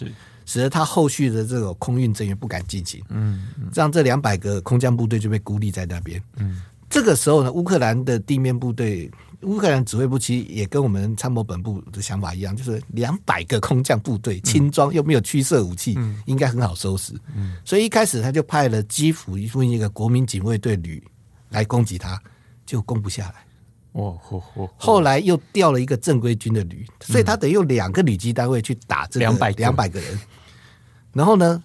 使得他后续的这个空运增援不敢进行，嗯，嗯，这样这两百个空降部队就被孤立在那边，嗯，这个时候呢，乌克兰的地面部队。乌克兰指挥部其实也跟我们参谋本部的想法一样，就是两百个空降部队，轻装又没有驱射武器，嗯，应该很好收拾。嗯，所以一开始他就派了基辅一一个国民警卫队旅来攻击他，就攻不下来。哦，后来又调了一个正规军的旅，所以他得用两个旅机单位去打这两百两百个人。然后呢，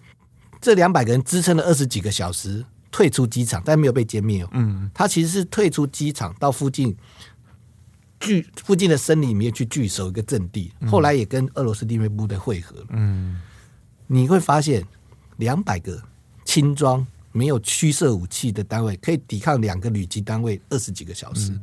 这两百个人支撑了二十几个小时，退出机场，但没有被歼灭哦。嗯，他其实是退出机场到附近。据附近的森林里面去据守一个阵地，后来也跟俄罗斯地面部队会合。嗯，你会发现两百个轻装没有驱射武器的单位可以抵抗两个旅级单位二十几个小时。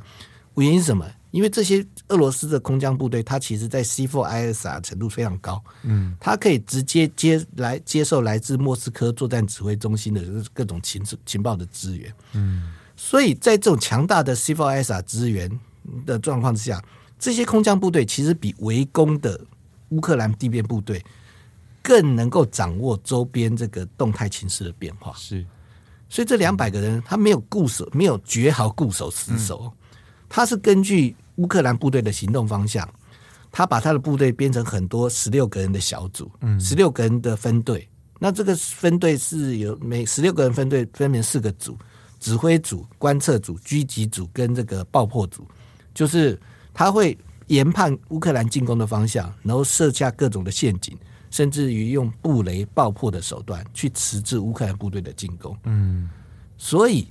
原因是什么？因为这些俄罗斯的空降部队，它其实在 C4ISR 程度非常高。嗯，它可以直接接来接受来自莫斯科作战指挥中心的各种情情报的资源。嗯，所以在这种强大的 C4ISR 资源的状况之下，这些空降部队其实比围攻的乌克兰地面部队更能够掌握周边这个动态情势的变化。是，所以这两百个人他没有固守，没有绝好固守死守，嗯、他是根据乌克兰部队的行动方向，他把他的部队编成很多十六个人的小组，嗯，十六个人的分队。那这个分队是有每十六个人分队分成四个组：指挥组、观测组、狙击组跟这个爆破组。就是他会研判乌克兰进攻的方向，然后设下各种的陷阱，甚至于用布雷爆破的手段去迟滞乌克兰部队的进攻。嗯，所以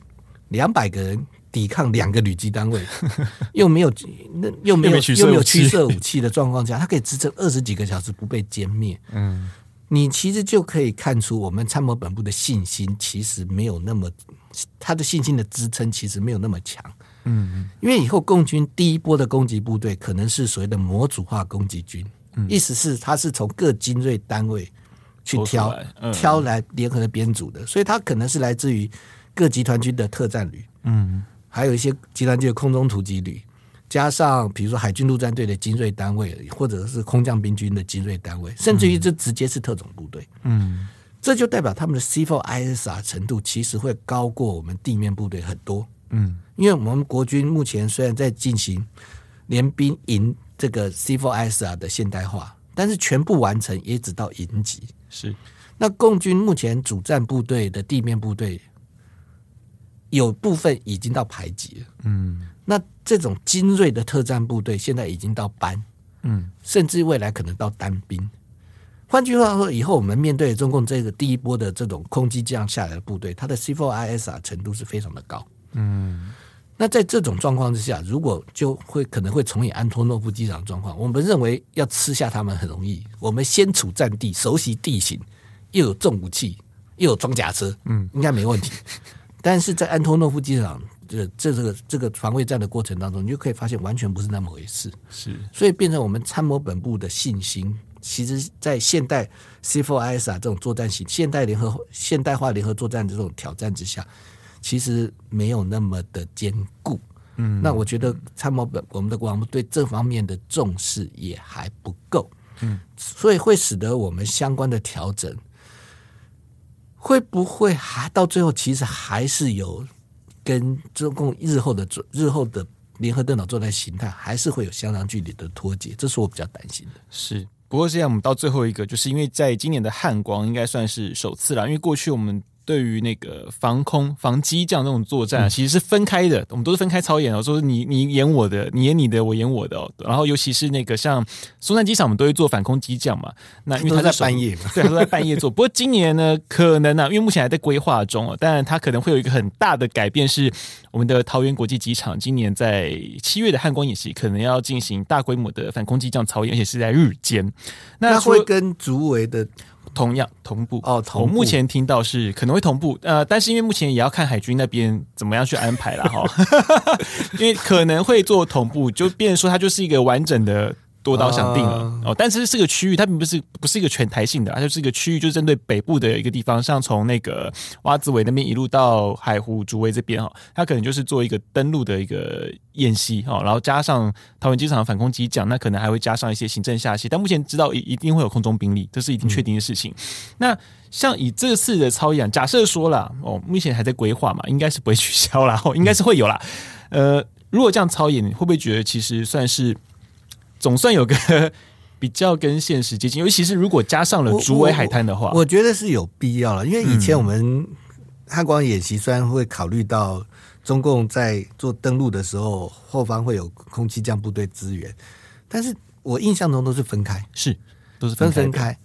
两百个人抵抗两个旅级单位，<laughs> 又没有那又没有又没有驱射武器的状况下，它可以支撑 <laughs> 二十几个小时不被歼灭。嗯。你其实就可以看出，我们参谋本部的信心其实没有那么，他的信心的支撑其实没有那么强。嗯，因为以后共军第一波的攻击部队可能是所谓的模组化攻击军，意思是他是从各精锐单位去挑挑来联合的编组的，所以他可能是来自于各集团军的特战旅，嗯，还有一些集团军的空中突击旅。加上比如说海军陆战队的精锐单位，或者是空降兵军的精锐单位，甚至于这直接是特种部队。嗯，这就代表他们的 C4ISR 程度其实会高过我们地面部队很多。嗯，因为我们国军目前虽然在进行联兵营这个 C4ISR 的现代化，但是全部完成也只到营级。是，那共军目前主战部队的地面部队有部分已经到排级了。嗯。那这种精锐的特战部队现在已经到班，嗯，甚至未来可能到单兵。换句话说，以后我们面对中共这个第一波的这种空机降下来的部队，它的 C4ISR 程度是非常的高，嗯。那在这种状况之下，如果就会可能会重演安托诺夫机场状况，我们认为要吃下他们很容易。我们先处战地，熟悉地形，又有重武器，又有装甲车，嗯，应该没问题。但是在安托诺夫机场。这这这个这个防卫战的过程当中，你就可以发现完全不是那么回事。是，所以变成我们参谋本部的信心，其实，在现代 C4ISR 这种作战型、现代联合、现代化联合作战这种挑战之下，其实没有那么的坚固。嗯，那我觉得参谋本我们的国防部对这方面的重视也还不够。嗯，所以会使得我们相关的调整，会不会还到最后其实还是有。跟中共日后的日后的联合电脑作战形态，还是会有相当距离的脱节，这是我比较担心的。是，不过现在我们到最后一个，就是因为在今年的汉光应该算是首次了，因为过去我们。对于那个防空、防机这样那种作战，其实是分开的。我们都是分开操演哦，说你你演我的，你演你的，我演我的哦。然后尤其是那个像松山机场，我们都会做反空机降嘛。那因为他在半夜嘛，对，他都在半夜做。不过今年呢，可能呢、啊，因为目前还在规划中哦，但它可能会有一个很大的改变，是我们的桃园国际机场今年在七月的汉光演习，可能要进行大规模的反空机降操演，而且是在日间。那，那会跟竹围的。同样同步哦，同步。我目前听到是可能会同步，呃，但是因为目前也要看海军那边怎么样去安排了哈，<laughs> 因为可能会做同步，就变成说它就是一个完整的。多刀想定了哦，但是是个区域，它并不是不是一个全台性的，它就是一个区域，就是针对北部的一个地方，像从那个洼子尾那边一路到海湖竹围这边哈，它可能就是做一个登陆的一个演习哈，然后加上桃园机场的反空机讲，那可能还会加上一些行政下线，但目前知道一一定会有空中兵力，这是已经确定的事情。嗯、那像以这次的操演，假设说了哦，目前还在规划嘛，应该是不会取消啦，哦，应该是会有啦。呃，如果这样操演，你会不会觉得其实算是？总算有个 <laughs> 比较跟现实接近，尤其是如果加上了竹围海滩的话，我，我，我觉得是有必要了。因为以前我们汉光演习虽然会考虑到中共在做登陆的时候后方会有空气降部队支援，但是我印象中都是分开，是都是分分开。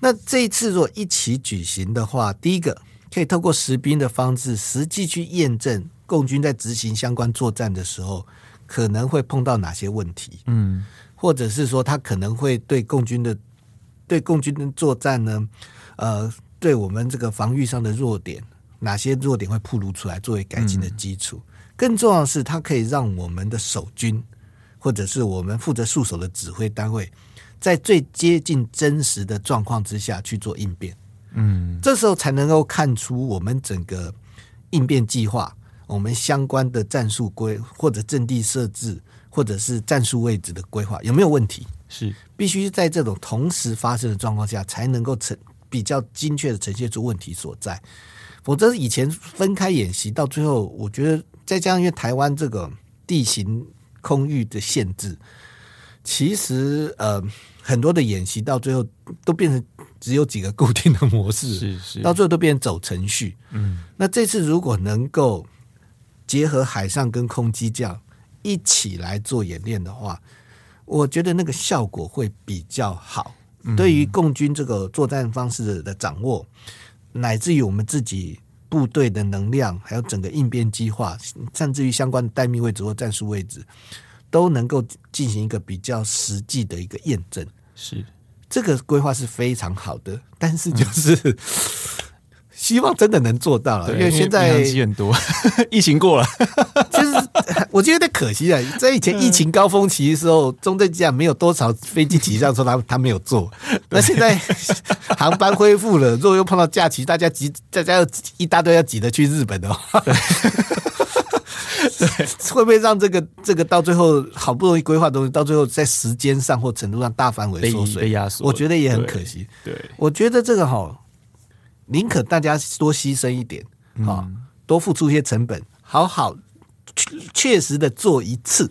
那这一次如果一起举行的话，第一个可以透过实兵的方式，实际去验证共军在执行相关作战的时候可能会碰到哪些问题。嗯。或者是说，他可能会对共军的对共军的作战呢，呃，对我们这个防御上的弱点，哪些弱点会暴露出来，作为改进的基础。嗯、更重要的是，它可以让我们的守军，或者是我们负责戍守的指挥单位，在最接近真实的状况之下去做应变。嗯，这时候才能够看出我们整个应变计划，我们相关的战术规或者阵地设置。或者是战术位置的规划有没有问题？是必须在这种同时发生的状况下，才能够呈比较精确的呈现出问题所在。否则以前分开演习到最后，我觉得再加上因为台湾这个地形空域的限制，其实呃很多的演习到最后都变成只有几个固定的模式，是是，到最后都变成走程序。嗯，那这次如果能够结合海上跟空机这样一起来做演练的话，我觉得那个效果会比较好。对于共军这个作战方式的掌握。乃至于我们自己部队的能量，还有整个应变计划，甚至于相关的待命位置或战术位置，都能够进行一个比较实际的一个验证。是这个规划是非常好的，但是就是。嗯希望真的能做到了，因为现在机很多，<laughs> 疫情过了，<laughs> 就是我觉得有点可惜啊。在以前疫情高峰期的时候，中正机场没有多少飞机起降，说他他没有做。<laughs> 那现在 <laughs> 航班恢复了，如果又碰到假期，大家挤，大家要一大堆要挤着去日本的话，对，<laughs> 会不会让这个这个到最后好不容易规划的东西，到最后在时间上或程度上大范围缩水，被压缩？我觉得也很可惜。对，我觉得这个好。宁可大家多牺牲一点，啊，多付出一些成本，好好确实的做一次，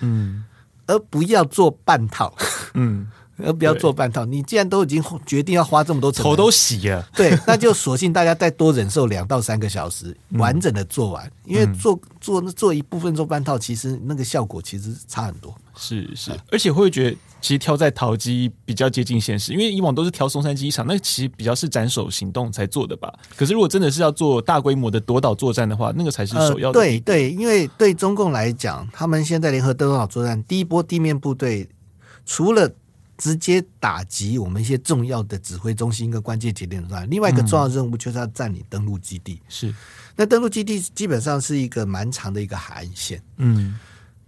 嗯，而不要做半套，<laughs> 嗯，而不要做半套。你既然都已经决定要花这么多头都洗了，对，那就索性大家再多忍受两到三个小时，完整的做完。因为做做做一部分做半套，其实那个效果其实差很多。是是，而且会觉得。其实挑在淘机比较接近现实，因为以往都是挑松山机场，那其实比较是斩首行动才做的吧。可是如果真的是要做大规模的夺岛作战的话，那个才是首要的。呃、对对，因为对中共来讲，他们现在联合夺岛作战第一波地面部队，除了直接打击我们一些重要的指挥中心跟关键节点之外，另外一个重要任务就是要占领登陆基地。是、嗯，那登陆基地基本上是一个蛮长的一个海岸线。嗯，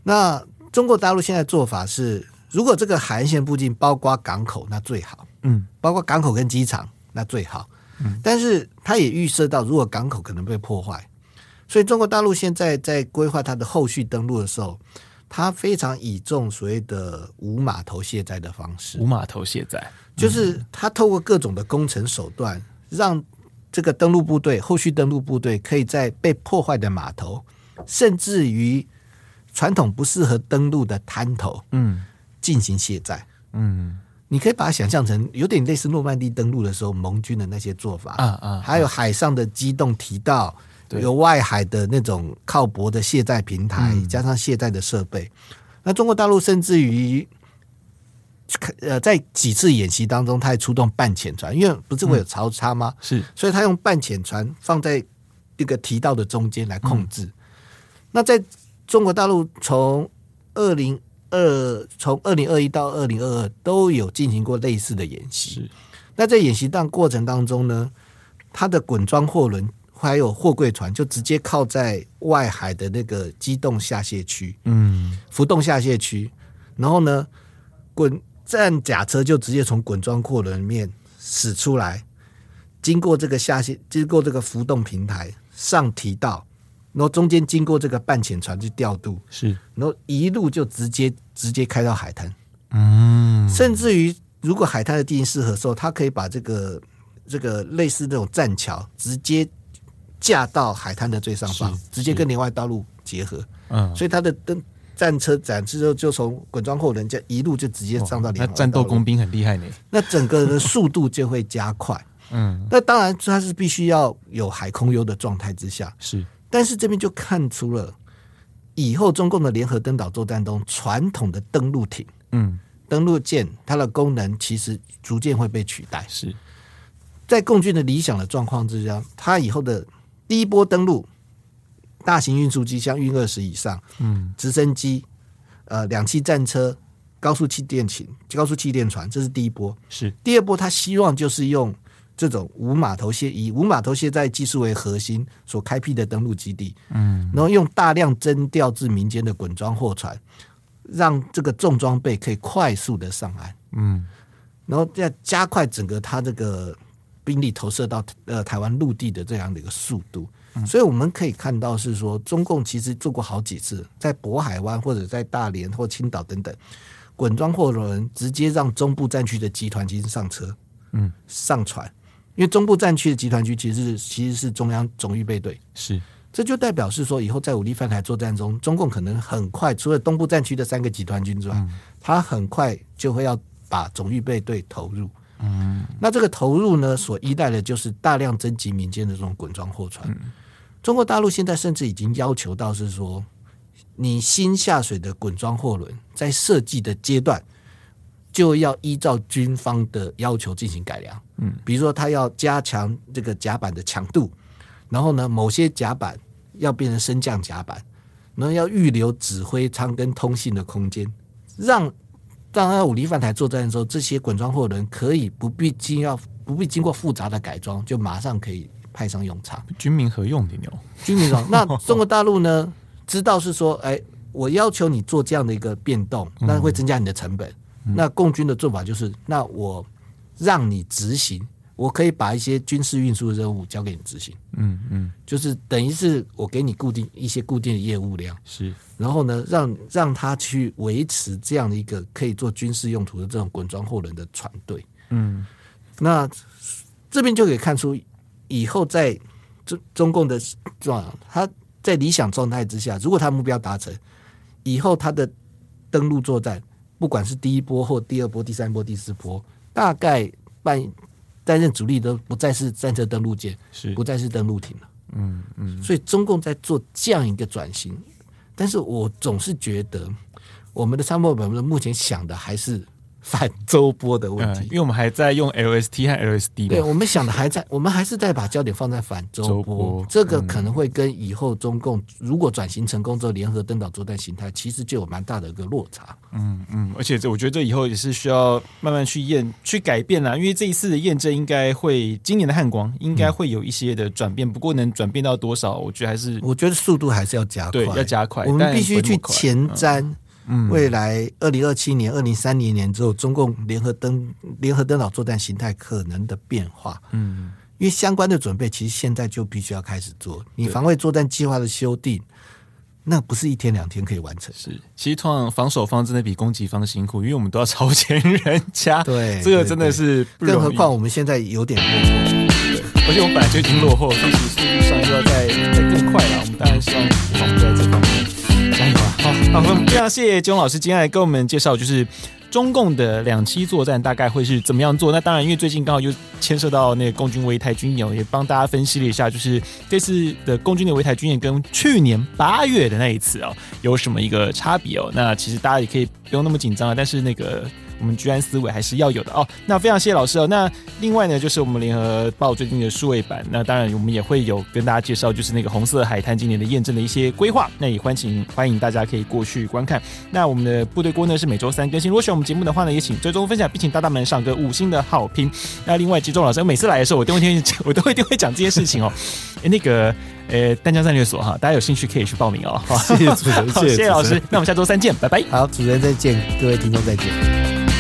那中国大陆现在做法是。如果这个海岸线附近包括港口，那最好。嗯，包括港口跟机场，那最好。嗯，但是他也预设到，如果港口可能被破坏，所以中国大陆现在在规划它的后续登陆的时候，它非常倚重所谓的无码头卸载的方式。无码头卸载，就是他透过各种的工程手段，让这个登陆部队、后续登陆部队可以在被破坏的码头，甚至于传统不适合登陆的滩头，嗯。进行卸载，嗯，你可以把它想象成有点类似诺曼底登陆的时候盟军的那些做法，啊啊，还有海上的机动堤道，有外海的那种靠泊的卸载平台，加上卸载的设备。那中国大陆甚至于，呃，在几次演习当中，他还出动半潜船，因为不是会有潮差吗？是，所以他用半潜船放在这个提道的中间来控制。那在中国大陆从二零。二从二零二一到二零二二都有进行过类似的演习。那在演习当过程当中呢，它的滚装货轮还有货柜船就直接靠在外海的那个机动下泄区，嗯，浮动下泄区，然后呢，滚战甲车就直接从滚装货轮里面驶出来，经过这个下卸，经过这个浮动平台上提到。然后中间经过这个半潜船去调度，是，然后一路就直接直接开到海滩，嗯，甚至于如果海滩的地形适合的时候，它可以把这个这个类似这种栈桥直接架到海滩的最上方，直接跟连外道路结合，嗯，所以它的登战车展示之后，就从滚装货轮这一路就直接上到连外。那战斗工兵很厉害呢，那整个的速度就会加快，<laughs> 嗯，那当然它是必须要有海空优的状态之下，是。但是这边就看出了以后中共的联合登岛作战中，传统的登陆艇、嗯，登陆舰，它的功能其实逐渐会被取代。是。在共军的理想的状况之下，他以后的第一波登陆，大型运输机像运二十以上，嗯，直升机，呃，两栖战车、高速气垫艇、高速气垫船，这是第一波。是第二波，他希望就是用。这种无码头卸以无码头卸载技术为核心所开辟的登陆基地，嗯，然后用大量征调至民间的滚装货船，让这个重装备可以快速的上岸，嗯，然后再加快整个它这个兵力投射到呃台湾陆地的这样的一个速度，所以我们可以看到是说，中共其实做过好几次，在渤海湾或者在大连或青岛等等，滚装货轮直接让中部战区的集团军上车，嗯，上船，因为中部战区的集团军其实是其实是中央总预备队，是。这就代表是说，以后在武力犯台作战中，中共可能很快，除了东部战区的三个集团军之外，他很快就会要把总预备队投入。嗯，那这个投入呢，所依赖的就是大量征集民间的这种滚装货船。中国大陆现在甚至已经要求到是说，你新下水的滚装货轮在设计的阶段，就要依照军方的要求进行改良。嗯，比如说他要加强这个甲板的强度，然后呢，某些甲板。要变成升降甲板，然后要预留指挥舱跟通信的空间，让让他武力犯台作战的时候，这些滚装货轮可以不必经要不必经过复杂的改装，就马上可以派上用场。军民合用的牛，军民合。那 <laughs> 中国大陆呢，知道是说，哎，我要求你做这样的一个变动，那会增加你的成本。嗯、那共军的做法就是，那我让你执行。我可以把一些军事运输的任务交给你执行，嗯嗯，就是等于是我给你固定一些固定的业务量，是，然后呢，让让他去维持这样的一个可以做军事用途的这种滚装货轮的船队，嗯，那这边就可以看出，以后在中中共的状，他在理想状态之下，如果他目标达成，以后他的登陆作战，不管是第一波或第二波、第三波、第四波，大概半。担任主力都不再是战车登陆舰，是不再是登陆艇了。嗯嗯，所以中共在做这样一个转型，但是我总是觉得我们的参谋本部目前想的还是。反周波的问题，因为我们还在用 LST 和 LSD。对，我们想的还在，<laughs> 我们还是在把焦点放在反周波。这个可能会跟以后中共如果转型成功之后联合登岛作战形态，其实就有蛮大的一个落差。嗯嗯，而且这我觉得这以后也是需要慢慢去验、去改变啦。因为这一次的验证应该会，今年的汉光应该会有一些的转变。不过能转变到多少，我觉得还是，我觉得速度还是要加快，对，要加快。我们必须去前瞻。未来二零二七年、二零三零年之后，中共联合登联合登岛作战形态可能的变化，嗯，因为相关的准备其实现在就必须要开始做。你防卫作战计划的修订，那不是一天两天可以完成。是，其实通常防守方真的比攻击方辛苦，因为我们都要超前人家。<laughs> 对，<laughs> 这个真的是不容易。更何况我们现在有点落后，对，而且我们本来就已经落后，所以速度上又要再再更快了。我们当然希望！好，非常谢谢金老师今天来跟我们介绍，就是中共的两栖作战大概会是怎么样做。那当然，因为最近刚好又牵涉到那个共军围台军演，也帮大家分析了一下，就是这次的共军的围台军演跟去年八月的那一次哦，有什么一个差别哦。那其实大家也可以不用那么紧张啊，但是那个。我们居安思危还是要有的哦。那非常谢谢老师哦。那另外呢，就是我们联合报最近的数位版。那当然，我们也会有跟大家介绍，就是那个红色海滩今年的验证的一些规划。那也欢迎欢迎大家可以过去观看。那我们的部队锅呢是每周三更新。如果喜欢我们节目的话呢，也请追踪分享，并请大大们上个五星的好评。那另外，集中老师，每次来的时候，我都会听，我都会一定会讲这件事情哦。诶，那个呃，丹江战略所哈，大家有兴趣可以去报名哦。<laughs> 好，谢谢主持人，谢谢老师。那我们下周三见，拜拜。好，主持人再见，各位听众再见。